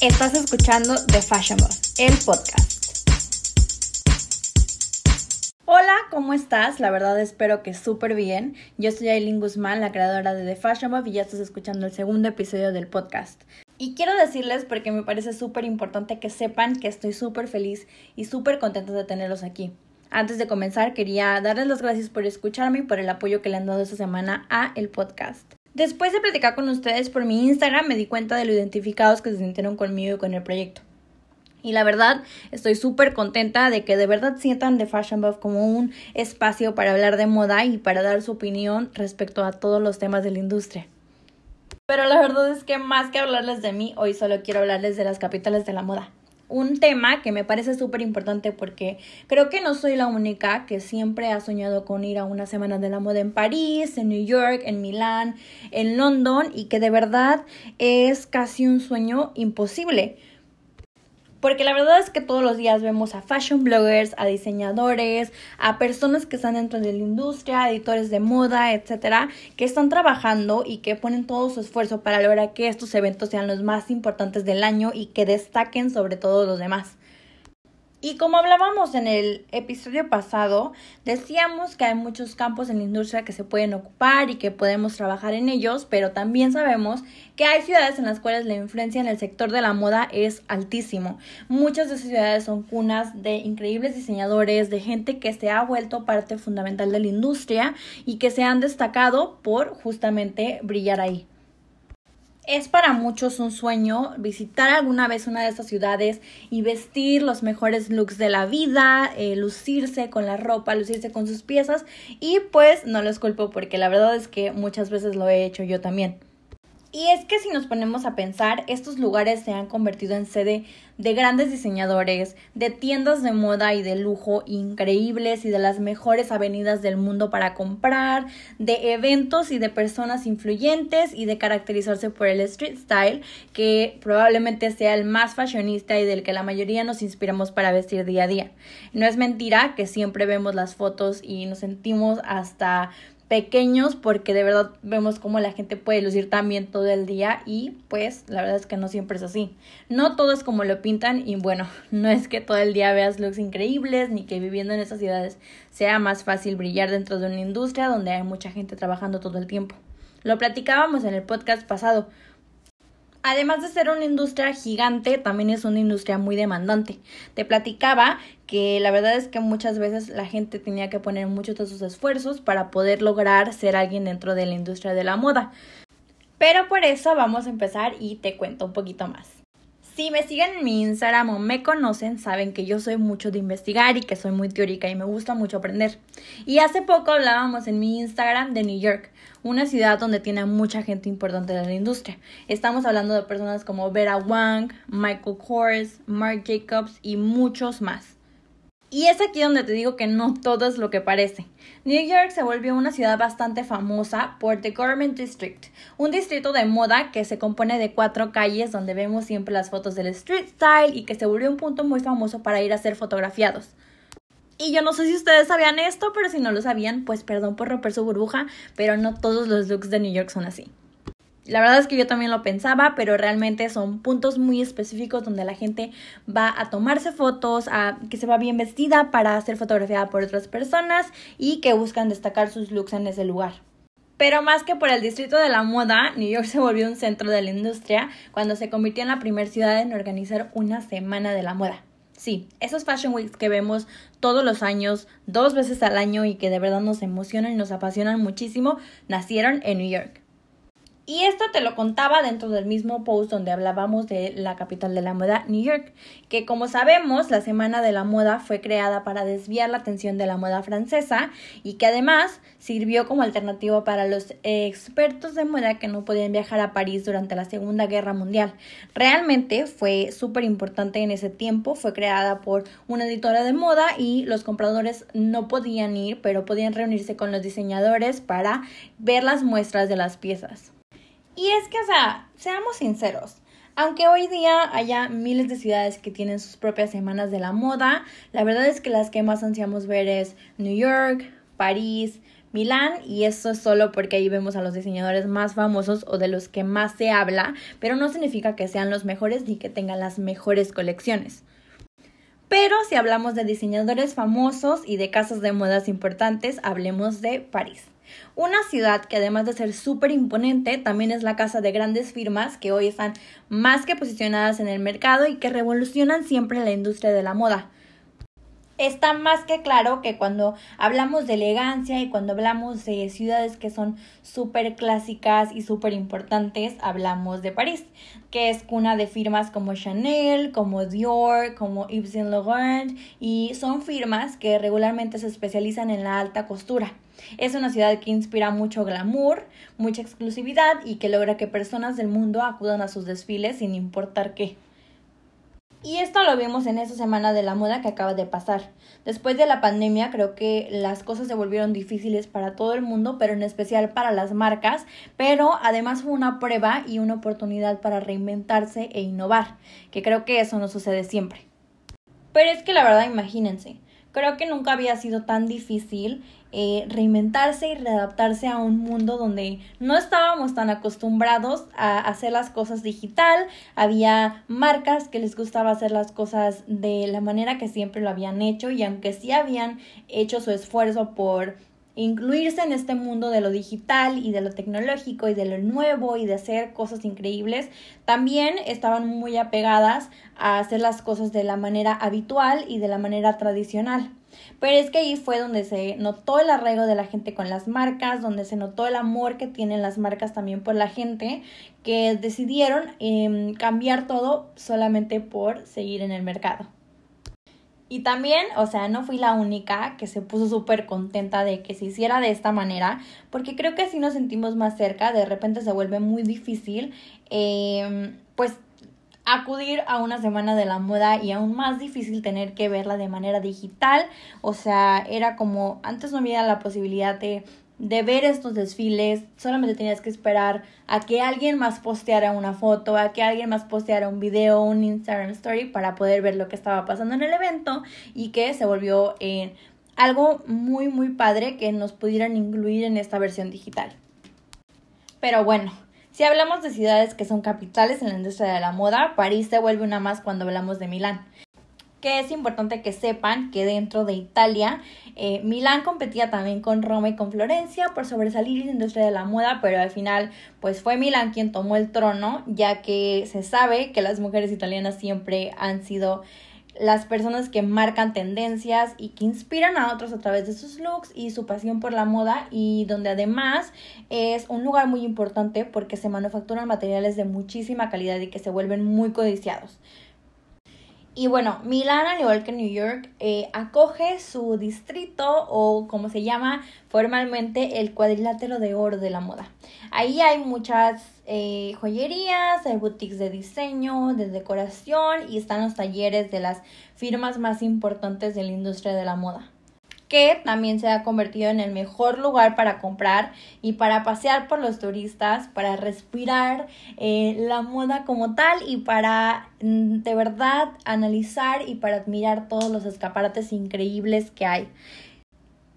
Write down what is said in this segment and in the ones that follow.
Estás escuchando The Fashion Boss, el podcast. Hola, ¿cómo estás? La verdad espero que súper bien. Yo soy Aileen Guzmán, la creadora de The Fashion Boss y ya estás escuchando el segundo episodio del podcast. Y quiero decirles, porque me parece súper importante que sepan que estoy súper feliz y súper contenta de tenerlos aquí. Antes de comenzar, quería darles las gracias por escucarme y por el apoyo que le han dado esta semana a el podcast. Después de platicar con ustedes por mi Instagram, me di cuenta de lo identificados que se sintieron conmigo y con el proyecto. Y la verdad, estoy súper contenta de que de verdad sientan The Fashion Buff como un espacio para hablar de moda y para dar su opinión respecto a todos los temas de la industria. Pero la verdad es que más que hablarles de mí, hoy solo quiero hablarles de las capitales de la moda un tema que me parece súper importante porque creo que no soy la única que siempre ha soñado con ir a una semana de la moda en París, en New York, en Milán, en London y que de verdad es casi un sueño imposible. Porque la verdad es que todos los días vemos a fashion bloggers, a diseñadores, a personas que están dentro de la industria, editores de moda, etcétera, que están trabajando y que ponen todo su esfuerzo para lograr que estos eventos sean los más importantes del año y que destaquen sobre todos los demás. Y como hablábamos en el episodio pasado, decíamos que hay muchos campos en la industria que se pueden ocupar y que podemos trabajar en ellos, pero también sabemos que hay ciudades en las cuales la influencia en el sector de la moda es altísimo. Muchas de esas ciudades son cunas de increíbles diseñadores, de gente que se ha vuelto parte fundamental de la industria y que se han destacado por justamente brillar ahí. Es para muchos un sueño visitar alguna vez una de estas ciudades y vestir los mejores looks de la vida, eh, lucirse con la ropa, lucirse con sus piezas y pues no los culpo porque la verdad es que muchas veces lo he hecho yo también. Y es que si nos ponemos a pensar, estos lugares se han convertido en sede de grandes diseñadores, de tiendas de moda y de lujo increíbles y de las mejores avenidas del mundo para comprar, de eventos y de personas influyentes y de caracterizarse por el street style, que probablemente sea el más fashionista y del que la mayoría nos inspiramos para vestir día a día. No es mentira que siempre vemos las fotos y nos sentimos hasta pequeños porque de verdad vemos cómo la gente puede lucir tan bien todo el día y pues la verdad es que no siempre es así. No todo es como lo pintan y bueno, no es que todo el día veas looks increíbles ni que viviendo en esas ciudades sea más fácil brillar dentro de una industria donde hay mucha gente trabajando todo el tiempo. Lo platicábamos en el podcast pasado. Además de ser una industria gigante, también es una industria muy demandante. Te platicaba que la verdad es que muchas veces la gente tenía que poner muchos de sus esfuerzos para poder lograr ser alguien dentro de la industria de la moda. Pero por eso vamos a empezar y te cuento un poquito más. Si me siguen en mi Instagram o me conocen, saben que yo soy mucho de investigar y que soy muy teórica y me gusta mucho aprender. Y hace poco hablábamos en mi Instagram de New York, una ciudad donde tiene mucha gente importante de la industria. Estamos hablando de personas como Vera Wang, Michael Kors, Marc Jacobs y muchos más. Y es aquí donde te digo que no todo es lo que parece. New York se volvió una ciudad bastante famosa por The Garment District, un distrito de moda que se compone de cuatro calles donde vemos siempre las fotos del street style y que se volvió un punto muy famoso para ir a ser fotografiados. Y yo no sé si ustedes sabían esto, pero si no lo sabían, pues perdón por romper su burbuja, pero no todos los looks de New York son así. La verdad es que yo también lo pensaba, pero realmente son puntos muy específicos donde la gente va a tomarse fotos, a que se va bien vestida para ser fotografiada por otras personas y que buscan destacar sus looks en ese lugar. Pero más que por el distrito de la moda, New York se volvió un centro de la industria cuando se convirtió en la primera ciudad en organizar una semana de la moda. Sí, esos Fashion Weeks que vemos todos los años, dos veces al año y que de verdad nos emocionan y nos apasionan muchísimo, nacieron en New York. Y esto te lo contaba dentro del mismo post donde hablábamos de la capital de la moda, New York, que como sabemos, la Semana de la Moda fue creada para desviar la atención de la moda francesa y que además sirvió como alternativa para los expertos de moda que no podían viajar a París durante la Segunda Guerra Mundial. Realmente fue súper importante en ese tiempo, fue creada por una editora de moda y los compradores no podían ir, pero podían reunirse con los diseñadores para ver las muestras de las piezas. Y es que, o sea, seamos sinceros. Aunque hoy día haya miles de ciudades que tienen sus propias semanas de la moda, la verdad es que las que más ansiamos ver es New York, París, Milán y eso es solo porque ahí vemos a los diseñadores más famosos o de los que más se habla, pero no significa que sean los mejores ni que tengan las mejores colecciones. Pero si hablamos de diseñadores famosos y de casas de modas importantes, hablemos de París. Una ciudad que además de ser súper imponente, también es la casa de grandes firmas que hoy están más que posicionadas en el mercado y que revolucionan siempre la industria de la moda está más que claro que cuando hablamos de elegancia y cuando hablamos de ciudades que son súper clásicas y súper importantes, hablamos de París, que es cuna de firmas como Chanel, como Dior, como Yves Saint Laurent y son firmas que regularmente se especializan en la alta costura. Es una ciudad que inspira mucho glamour, mucha exclusividad y que logra que personas del mundo acudan a sus desfiles sin importar qué. Y esto lo vimos en esa semana de la moda que acaba de pasar. Después de la pandemia creo que las cosas se volvieron difíciles para todo el mundo, pero en especial para las marcas, pero además fue una prueba y una oportunidad para reinventarse e innovar, que creo que eso no sucede siempre. Pero es que la verdad imagínense, creo que nunca había sido tan difícil eh, reinventarse y readaptarse a un mundo donde no estábamos tan acostumbrados a hacer las cosas digital, había marcas que les gustaba hacer las cosas de la manera que siempre lo habían hecho y aunque sí habían hecho su esfuerzo por incluirse en este mundo de lo digital y de lo tecnológico y de lo nuevo y de hacer cosas increíbles, también estaban muy apegadas a hacer las cosas de la manera habitual y de la manera tradicional. Pero es que ahí fue donde se notó el arraigo de la gente con las marcas, donde se notó el amor que tienen las marcas también por la gente, que decidieron em, cambiar todo solamente por seguir en el mercado. Y también, o sea, no fui la única que se puso súper contenta de que se hiciera de esta manera, porque creo que así nos sentimos más cerca, de repente se vuelve muy difícil, eh, pues acudir a una semana de la moda y aún más difícil tener que verla de manera digital. O sea, era como antes no había la posibilidad de, de ver estos desfiles, solamente tenías que esperar a que alguien más posteara una foto, a que alguien más posteara un video, un Instagram story para poder ver lo que estaba pasando en el evento y que se volvió en algo muy muy padre que nos pudieran incluir en esta versión digital. Pero bueno, si hablamos de ciudades que son capitales en la industria de la moda, París se vuelve una más cuando hablamos de Milán que es importante que sepan que dentro de Italia, eh, Milán competía también con Roma y con Florencia por sobresalir en la industria de la moda, pero al final pues fue Milán quien tomó el trono, ya que se sabe que las mujeres italianas siempre han sido las personas que marcan tendencias y que inspiran a otros a través de sus looks y su pasión por la moda y donde además es un lugar muy importante porque se manufacturan materiales de muchísima calidad y que se vuelven muy codiciados. Y bueno, Milán, al igual que New York, eh, acoge su distrito o como se llama formalmente el cuadrilátero de oro de la moda. Ahí hay muchas eh, joyerías, hay boutiques de diseño, de decoración y están los talleres de las firmas más importantes de la industria de la moda que también se ha convertido en el mejor lugar para comprar y para pasear por los turistas, para respirar eh, la moda como tal y para mm, de verdad analizar y para admirar todos los escaparates increíbles que hay.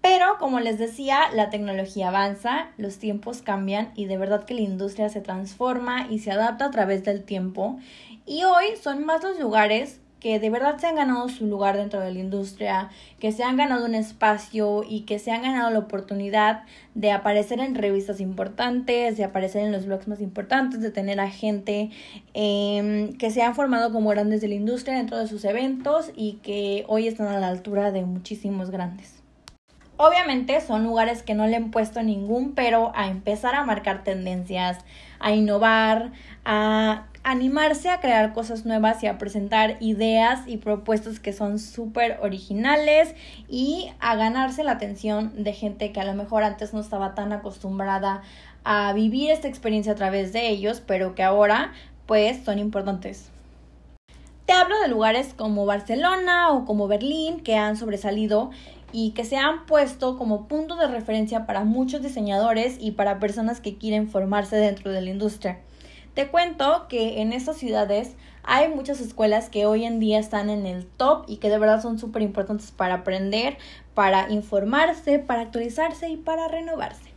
Pero como les decía, la tecnología avanza, los tiempos cambian y de verdad que la industria se transforma y se adapta a través del tiempo. Y hoy son más los lugares que de verdad se han ganado su lugar dentro de la industria, que se han ganado un espacio y que se han ganado la oportunidad de aparecer en revistas importantes, de aparecer en los blogs más importantes, de tener a gente em, que se han formado como grandes de la industria dentro de sus eventos y que hoy están a la altura de muchísimos grandes. Obviamente son lugares que no le han puesto ningún pero a empezar a marcar tendencias, a innovar, a animarse a crear cosas nuevas y a presentar ideas y propuestas que son súper originales y a ganarse la atención de gente que a lo mejor antes no estaba tan acostumbrada a vivir esta experiencia a través de ellos, pero que ahora pues son importantes. Te hablo de lugares como Barcelona o como Berlín que han sobresalido y que se han puesto como punto de referencia para muchos diseñadores y para personas que quieren formarse dentro de la industria. Te cuento que en estas ciudades Hay muchas escuelas que hoy en día están en el top y que de verdad son súper importantes para aprender, para informarse, para actualizarse y para renovarse.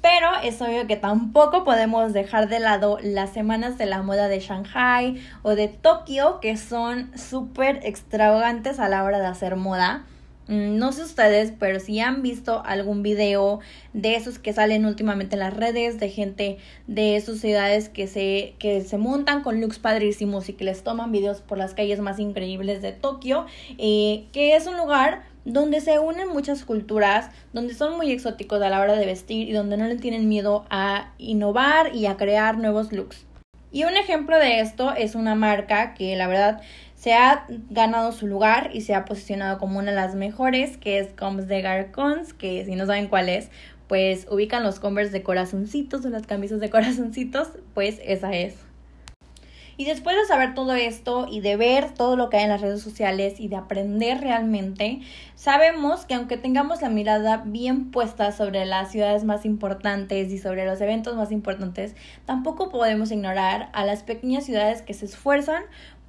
Pero es obvio que tampoco podemos dejar de lado las semanas de la moda de Shanghai o de Tokio, que son súper extravagantes a la hora de hacer moda. Mm, no sé ustedes, pero si han visto algún video de esos que salen últimamente en las redes, de gente de sus ciudades que se, que se montan con looks padrísimos y que les toman videos por las calles más increíbles de Tokio, eh, que es un lugar donde se unen muchas culturas, donde son muy exóticos a la hora de vestir y donde no le tienen miedo a innovar y a crear nuevos looks. Y un ejemplo de esto es una marca que la verdad se ha ganado su lugar y se ha posicionado como una de las mejores, que es Combs de Garcons, que si no saben cuál es, pues ubican los Converse de corazoncitos o las camisas de corazoncitos, pues esa es. Y después de saber todo esto y de ver todo lo que hay en las redes sociales y de aprender realmente, sabemos que aunque tengamos la mirada bien puesta sobre las ciudades más importantes y sobre los eventos más importantes, tampoco podemos ignorar a las pequeñas ciudades que se esfuerzan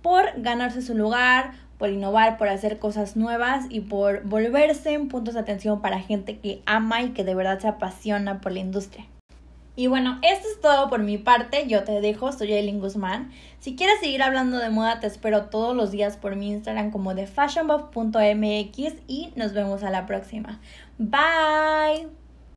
por ganarse su lugar, por innovar, por hacer cosas nuevas y por volverse en puntos de atención para gente que ama y que de verdad se apasiona por la industria. Y bueno, esto es todo por mi parte. Yo te dejo, soy Aileen Guzmán. Si quieres seguir hablando de moda, te espero todos los días por mi Instagram como de fashionbuff.mx y nos vemos a la próxima. Bye.